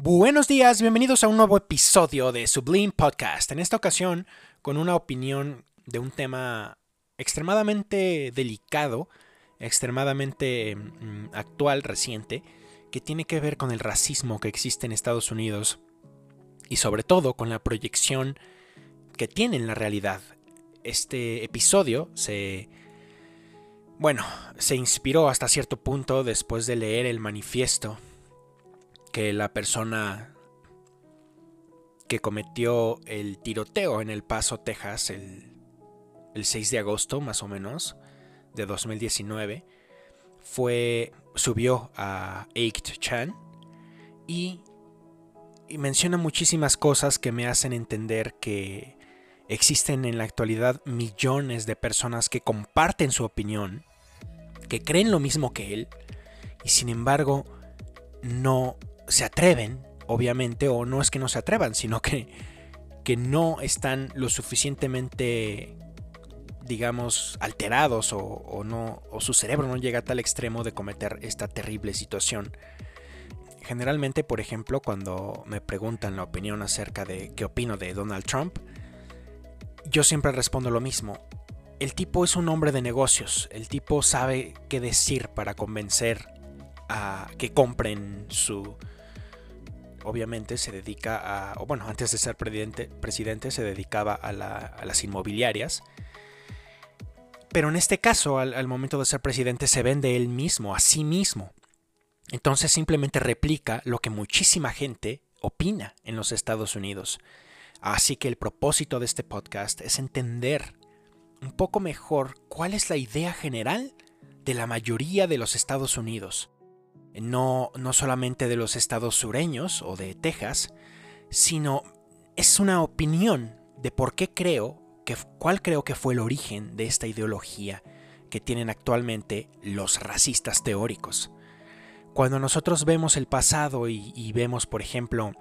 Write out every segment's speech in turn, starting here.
Buenos días, bienvenidos a un nuevo episodio de Sublime Podcast. En esta ocasión, con una opinión de un tema extremadamente delicado, extremadamente mm, actual, reciente, que tiene que ver con el racismo que existe en Estados Unidos y sobre todo con la proyección que tiene en la realidad. Este episodio se... Bueno, se inspiró hasta cierto punto después de leer el manifiesto que la persona que cometió el tiroteo en El Paso, Texas, el, 6 de agosto más o menos de 2019, fue, subió a 8chan y, y menciona muchísimas cosas que me hacen entender que existen en la actualidad millones de personas que comparten su opinión, que creen lo mismo que él, y sin embargo no se atreven, obviamente, o no es que no se atrevan, sino que, que no están lo suficientemente, digamos, alterados o, no, o su cerebro no llega a tal extremo de cometer esta terrible situación. Generalmente, por ejemplo, cuando me preguntan la opinión acerca de qué opino de Donald Trump, yo siempre respondo lo mismo. El tipo es un hombre de negocios, el tipo sabe qué decir para convencer a que compren su, obviamente se dedica a, o bueno, antes de ser presidente, presidente se dedicaba a, las inmobiliarias. Pero en este caso, al, momento de ser presidente, se vende él mismo, a sí mismo. Entonces simplemente replica lo que muchísima gente opina en los Estados Unidos. Así que el propósito de este podcast es entender un poco mejor cuál es la idea general de la mayoría de los Estados Unidos no, no solamente de los estados sureños o de Texas, sino es una opinión de por qué creo que, cuál creo que fue el origen de esta ideología que tienen actualmente los racistas teóricos. Cuando nosotros vemos el pasado y, y vemos, por ejemplo,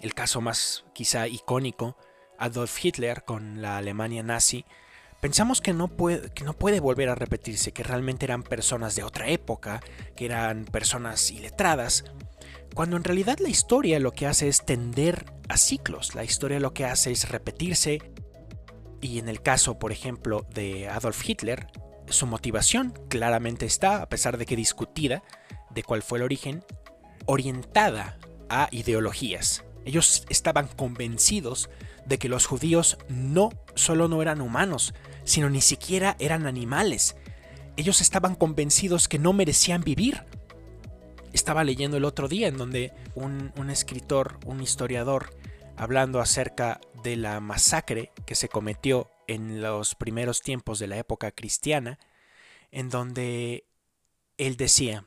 el caso más quizá icónico, Adolf Hitler con la Alemania nazi, pensamos que no, puede, que no puede volver a repetirse, que realmente eran personas de otra época, que eran personas iletradas, cuando en realidad la historia lo que hace es tender a ciclos, la historia lo que hace es repetirse, y en el caso, por ejemplo, de Adolf Hitler, su motivación claramente está, a pesar de que discutida, de cuál fue el origen, orientada a ideologías. Ellos estaban convencidos de que los judíos no solo no eran humanos, sino ni siquiera eran animales. Ellos estaban convencidos que no merecían vivir. Estaba leyendo el otro día en donde un, escritor, un historiador, hablando acerca de la masacre que se cometió en los primeros tiempos de la época cristiana, en donde él decía,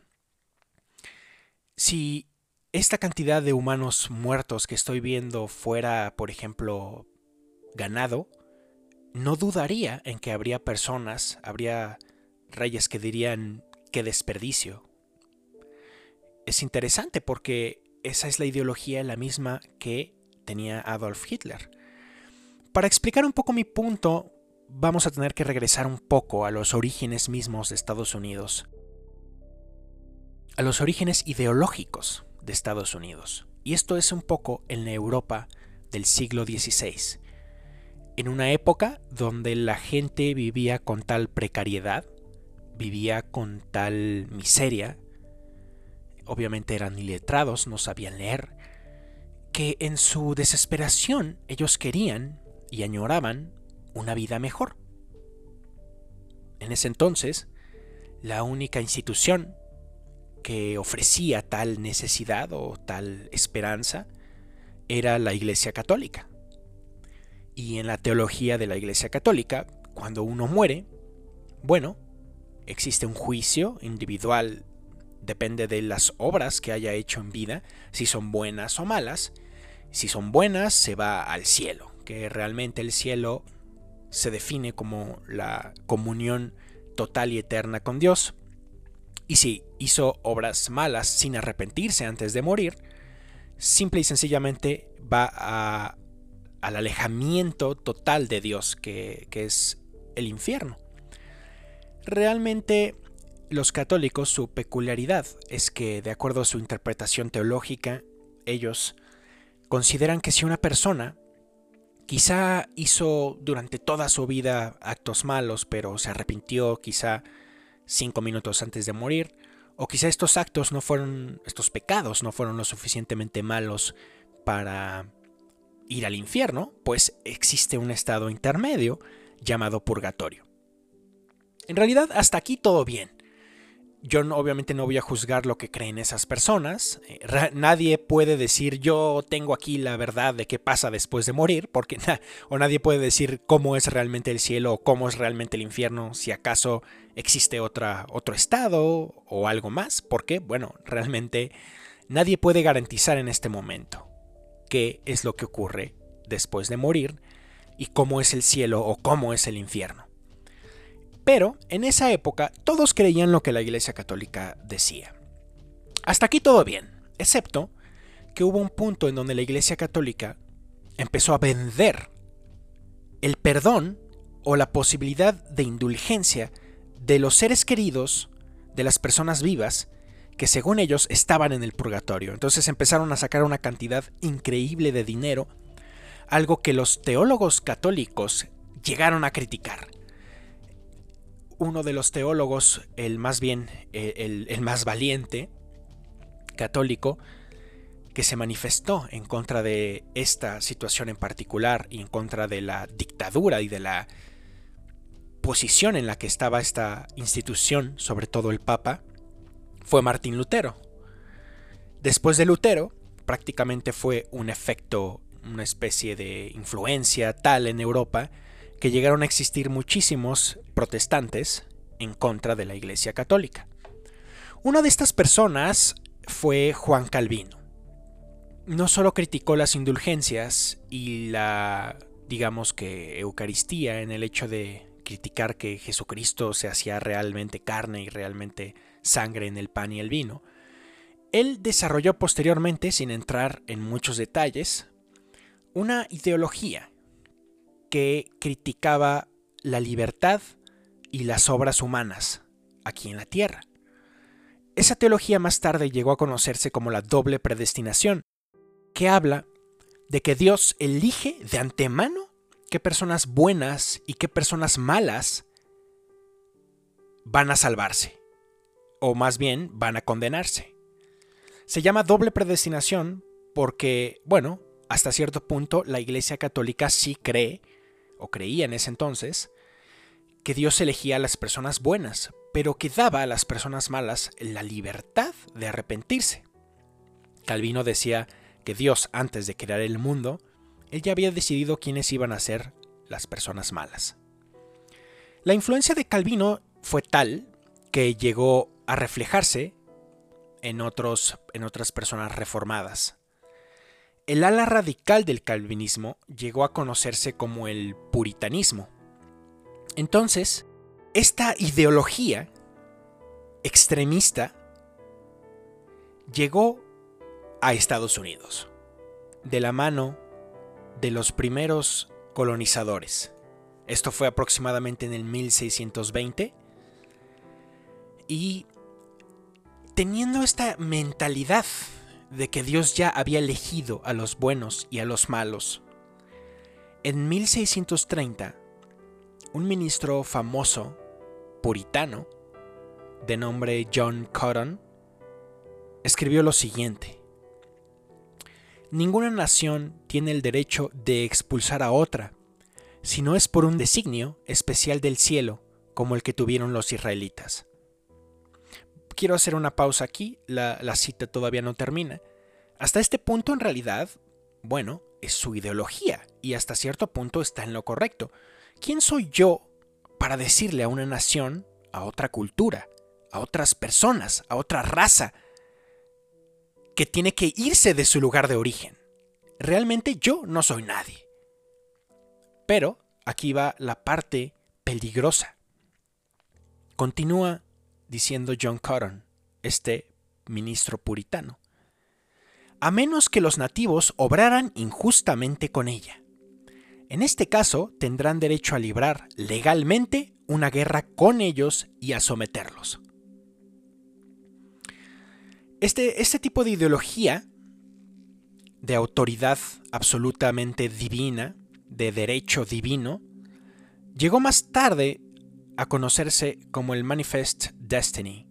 si esta cantidad de humanos muertos que estoy viendo fuera, por ejemplo, ganado, no dudaría en que habría personas, habría reyes que dirían qué desperdicio. Es interesante porque esa es la ideología la misma que tenía Adolf Hitler. Para explicar un poco mi punto, vamos a tener que regresar un poco a los orígenes mismos de Estados Unidos, a los orígenes ideológicos de Estados Unidos. Y esto es un poco en la Europa del siglo XVI en una época donde la gente vivía con tal precariedad, vivía con tal miseria, obviamente eran iletrados, no sabían leer, que en su desesperación ellos querían y añoraban una vida mejor. En ese entonces, la única institución que ofrecía tal necesidad o tal esperanza era la Iglesia Católica. Y en la teología de la Iglesia Católica, cuando uno muere, bueno, existe un juicio individual, depende de las obras que haya hecho en vida, si son buenas o malas. Si son buenas, se va al cielo, que realmente el cielo se define como la comunión total y eterna con Dios. Y si hizo obras malas sin arrepentirse antes de morir, simple y sencillamente va a al alejamiento total de Dios, que, es el infierno. Realmente los católicos, su peculiaridad es que, de acuerdo a su interpretación teológica, ellos consideran que si una persona quizá hizo durante toda su vida actos malos, pero se arrepintió quizá cinco minutos antes de morir, o quizá estos actos no fueron, estos pecados no fueron lo suficientemente malos para ir al infierno, pues existe un estado intermedio llamado purgatorio. En realidad, hasta aquí todo bien. Yo obviamente no voy a juzgar lo que creen esas personas. Eh, nadie puede decir yo tengo aquí la verdad de qué pasa después de morir, porque o nadie puede decir cómo es realmente el cielo o cómo es realmente el infierno, si acaso existe otra, otro estado o algo más, porque bueno, realmente nadie puede garantizar en este momento qué es lo que ocurre después de morir y cómo es el cielo o cómo es el infierno. Pero en esa época todos creían lo que la Iglesia Católica decía. Hasta aquí todo bien, excepto que hubo un punto en donde la Iglesia Católica empezó a vender el perdón o la posibilidad de indulgencia de los seres queridos, de las personas vivas, que según ellos estaban en el purgatorio. Entonces empezaron a sacar una cantidad increíble de dinero, algo que los teólogos católicos llegaron a criticar uno de los teólogos, el más bien, eh, el, más valiente, católico, que se manifestó en contra de esta situación en particular y en contra de la dictadura y de la posición en la que estaba esta institución, sobre todo el Papa, fue Martín Lutero. Después de Lutero, prácticamente fue un efecto, una especie de influencia tal en Europa, que llegaron a existir muchísimos protestantes en contra de la Iglesia Católica. Una de estas personas fue Juan Calvino. No solo criticó las indulgencias y la, digamos que, Eucaristía en el hecho de criticar que Jesucristo se hacía realmente carne y realmente sangre en el pan y el vino, él desarrolló posteriormente, sin entrar en muchos detalles, una ideología que criticaba la libertad y las obras humanas aquí en la tierra. Esa teología más tarde llegó a conocerse como la doble predestinación, que habla de que Dios elige de antemano qué personas buenas y qué personas malas van a salvarse, o más bien van a condenarse. Se llama doble predestinación porque, bueno, hasta cierto punto la Iglesia Católica sí cree o creía en ese entonces, que Dios elegía a las personas buenas, pero que daba a las personas malas la libertad de arrepentirse. Calvino decía que Dios, antes de crear el mundo, él ya había decidido quiénes iban a ser las personas malas. La influencia de Calvino fue tal que llegó a reflejarse en, otros, en otras personas reformadas. El ala radical del calvinismo llegó a conocerse como el puritanismo. Entonces, esta ideología extremista llegó a Estados Unidos, de la mano de los primeros colonizadores. Esto fue aproximadamente en el 1620. Y teniendo esta mentalidad de que Dios ya había elegido a los buenos y a los malos. En 1630, un ministro famoso, puritano, de nombre John Cotton, escribió lo siguiente. Ninguna nación tiene el derecho de expulsar a otra, si no es por un designio especial del cielo, como el que tuvieron los israelitas quiero hacer una pausa aquí, la, cita todavía no termina. Hasta este punto en realidad, bueno, es su ideología y hasta cierto punto está en lo correcto. ¿Quién soy yo para decirle a una nación, a otra cultura, a otras personas, a otra raza, que tiene que irse de su lugar de origen? Realmente yo no soy nadie. Pero aquí va la parte peligrosa. Continúa diciendo John Cotton, este ministro puritano, a menos que los nativos obraran injustamente con ella. En este caso, tendrán derecho a librar legalmente una guerra con ellos y a someterlos. Este, este tipo de ideología de autoridad absolutamente divina, de derecho divino, llegó más tarde a conocerse como el Manifest Destiny.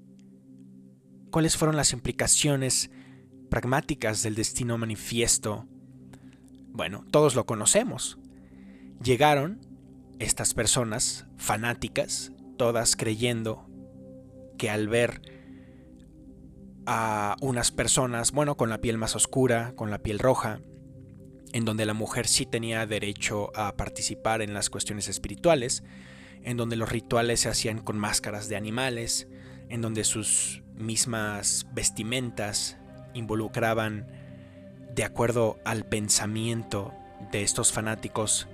¿Cuáles fueron las implicaciones pragmáticas del destino manifiesto? Bueno, todos lo conocemos. Llegaron estas personas fanáticas, todas creyendo que al ver a unas personas, bueno, con la piel más oscura, con la piel roja, en donde la mujer sí tenía derecho a participar en las cuestiones espirituales, en donde los rituales se hacían con máscaras de animales, en donde sus mismas vestimentas involucraban, de acuerdo al pensamiento de estos fanáticos,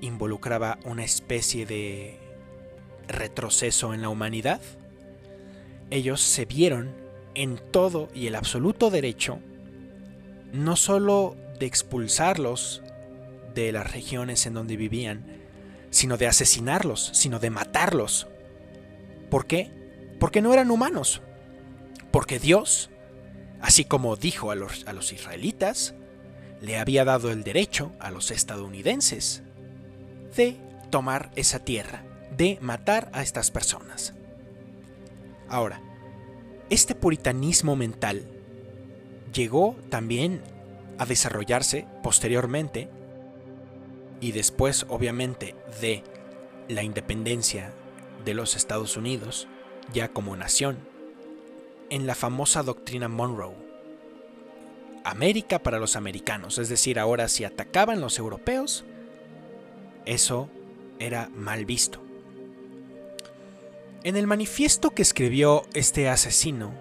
involucraba una especie de retroceso en la humanidad. Ellos se vieron en todo y el absoluto derecho, no solo de expulsarlos de las regiones en donde vivían, sino de asesinarlos, sino de matarlos. ¿Por qué? Porque no eran humanos. Porque Dios, así como dijo a los, a los israelitas, le había dado el derecho a los estadounidenses de tomar esa tierra, de matar a estas personas. Ahora, este puritanismo mental llegó también a desarrollarse posteriormente y después obviamente de la independencia de los Estados Unidos, ya como nación, en la famosa doctrina Monroe. América para los americanos, es decir, ahora si atacaban los europeos, eso era mal visto. En el manifiesto que escribió este asesino,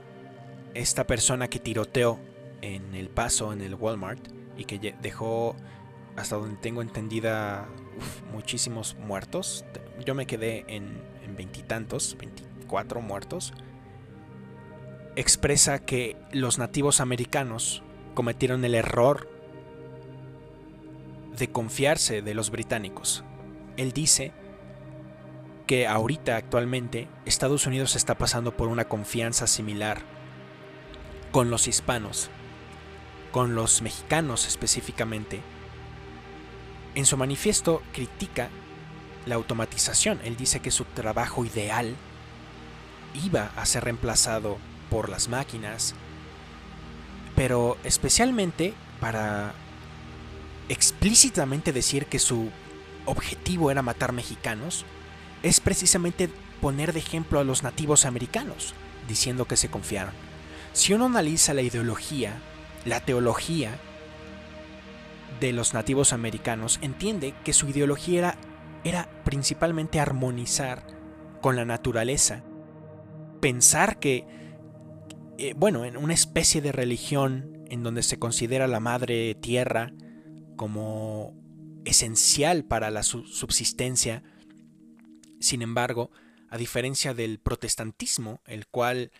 esta persona que tiroteó en El Paso, en el Walmart, y que dejó, hasta donde tengo entendida, muchísimos muertos. Yo me quedé en veintitantos, 24 muertos. Expresa que los nativos americanos cometieron el error de confiarse de los británicos. Él dice que ahorita actualmente Estados Unidos está pasando por una confianza similar con los hispanos con los mexicanos específicamente. En su manifiesto critica la automatización. Él dice que su trabajo ideal iba a ser reemplazado por las máquinas, pero especialmente para explícitamente decir que su objetivo era matar mexicanos, es precisamente poner de ejemplo a los nativos americanos, diciendo que se confiaron. Si uno analiza la ideología la teología de los nativos americanos entiende que su ideología era, era principalmente armonizar con la naturaleza, pensar que, eh, bueno, en una especie de religión en donde se considera la madre tierra como esencial para la subsistencia, sin embargo, a diferencia del protestantismo, el cual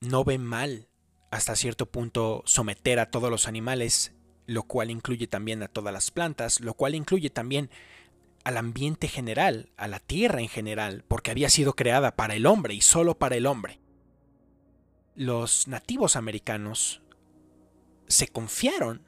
no ve mal hasta cierto punto someter a todos los animales, lo cual incluye también a todas las plantas, lo cual incluye también al ambiente general, a la tierra en general, porque había sido creada para el hombre y solo para el hombre. Los nativos americanos se confiaron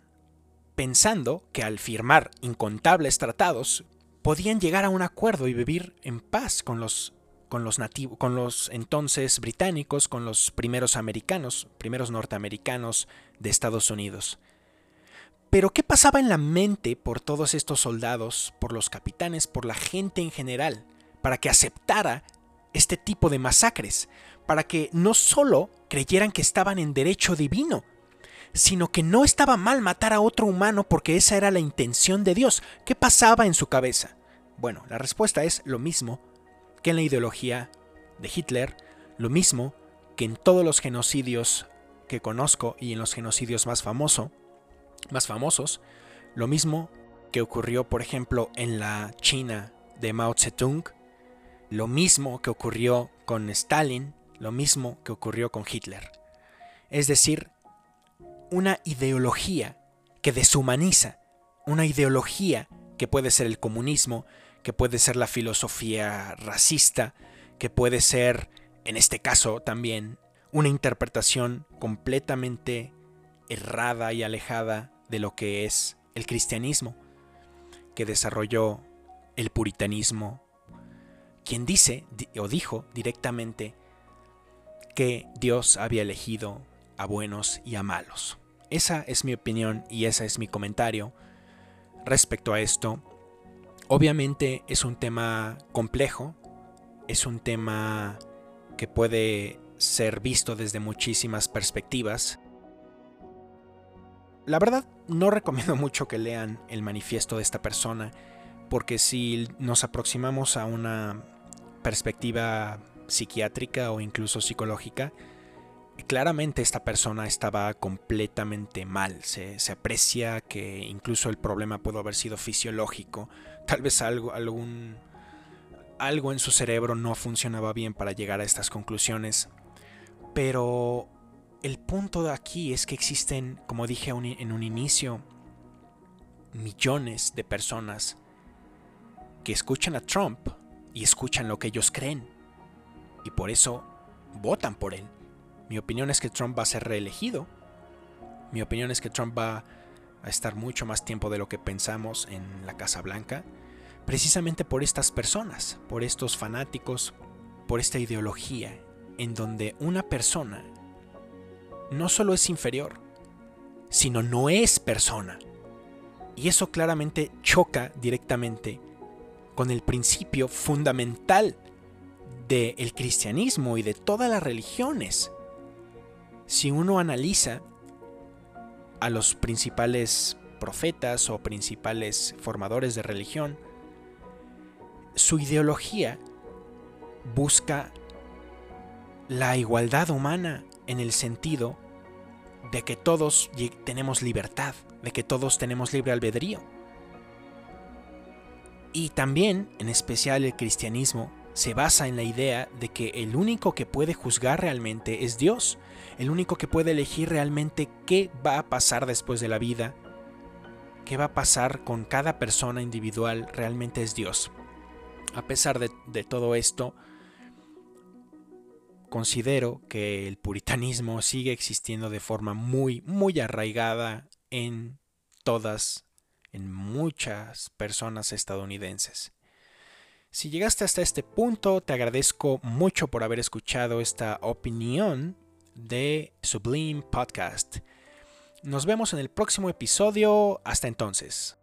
pensando que al firmar incontables tratados podían llegar a un acuerdo y vivir en paz con los con los nativos, con los entonces británicos, con los primeros americanos, primeros norteamericanos de Estados Unidos. Pero ¿qué pasaba en la mente por todos estos soldados, por los capitanes, por la gente en general, para que aceptara este tipo de masacres? Para que no solo creyeran que estaban en derecho divino, sino que no estaba mal matar a otro humano porque esa era la intención de Dios. ¿Qué pasaba en su cabeza? Bueno, la respuesta es lo mismo que en la ideología de Hitler, lo mismo que en todos los genocidios que conozco y en los genocidios más, famoso, más famosos, lo mismo que ocurrió, por ejemplo, en la China de Mao Zedong, lo mismo que ocurrió con Stalin, lo mismo que ocurrió con Hitler. Es decir, una ideología que deshumaniza, una ideología que puede ser el comunismo, que puede ser la filosofía racista, que puede ser, en este caso también, una interpretación completamente errada y alejada de lo que es el cristianismo, que desarrolló el puritanismo, quien dice o dijo directamente que Dios había elegido a buenos y a malos. Esa es mi opinión y ese es mi comentario respecto a esto. Obviamente es un tema complejo, es un tema que puede ser visto desde muchísimas perspectivas. La verdad, no recomiendo mucho que lean el manifiesto de esta persona, porque si nos aproximamos a una perspectiva psiquiátrica o incluso psicológica, claramente esta persona estaba completamente mal. Se, aprecia que incluso el problema pudo haber sido fisiológico. Tal vez algo, algún, algo en su cerebro no funcionaba bien para llegar a estas conclusiones. Pero el punto de aquí es que existen, como dije en un inicio, millones de personas que escuchan a Trump y escuchan lo que ellos creen. Y por eso votan por él. Mi opinión es que Trump va a ser reelegido. Mi opinión es que Trump va a estar mucho más tiempo de lo que pensamos en la Casa Blanca, precisamente por estas personas, por estos fanáticos, por esta ideología, en donde una persona no solo es inferior, sino no es persona. Y eso claramente choca directamente con el principio fundamental del cristianismo y de todas las religiones, si uno analiza a los principales profetas o principales formadores de religión, su ideología busca la igualdad humana en el sentido de que todos tenemos libertad, de que todos tenemos libre albedrío. Y también, en especial el cristianismo, se basa en la idea de que el único que puede juzgar realmente es Dios, el único que puede elegir realmente qué va a pasar después de la vida, qué va a pasar con cada persona individual, realmente es Dios. A pesar de, todo esto, considero que el puritanismo sigue existiendo de forma muy, muy arraigada en todas, en muchas personas estadounidenses. Si llegaste hasta este punto, te agradezco mucho por haber escuchado esta opinión de Sublime Podcast. Nos vemos en el próximo episodio. Hasta entonces.